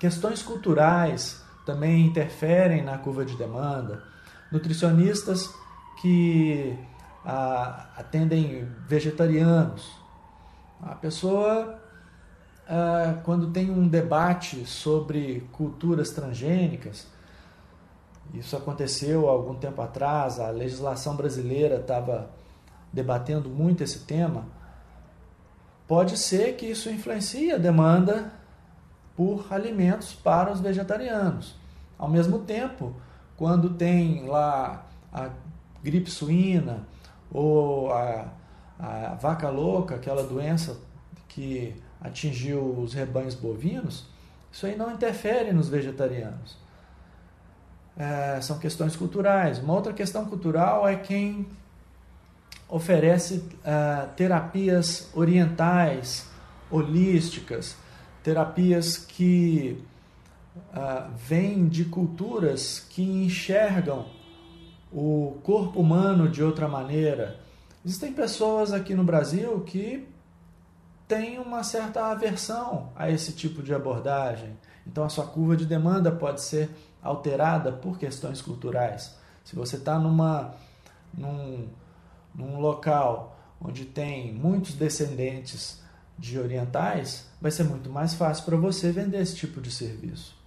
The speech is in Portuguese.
Questões culturais também interferem na curva de demanda. Nutricionistas que ah, atendem vegetarianos. A pessoa, ah, quando tem um debate sobre culturas transgênicas, isso aconteceu há algum tempo atrás, a legislação brasileira estava debatendo muito esse tema. Pode ser que isso influencie a demanda por alimentos para os vegetarianos. Ao mesmo tempo, quando tem lá a gripe suína ou a, a vaca louca, aquela doença que atingiu os rebanhos bovinos, isso aí não interfere nos vegetarianos. É, são questões culturais. Uma outra questão cultural é quem oferece uh, terapias orientais, holísticas, terapias que uh, vêm de culturas que enxergam o corpo humano de outra maneira. Existem pessoas aqui no Brasil que têm uma certa aversão a esse tipo de abordagem. Então a sua curva de demanda pode ser alterada por questões culturais. Se você está numa num, num local onde tem muitos descendentes de orientais, vai ser muito mais fácil para você vender esse tipo de serviço.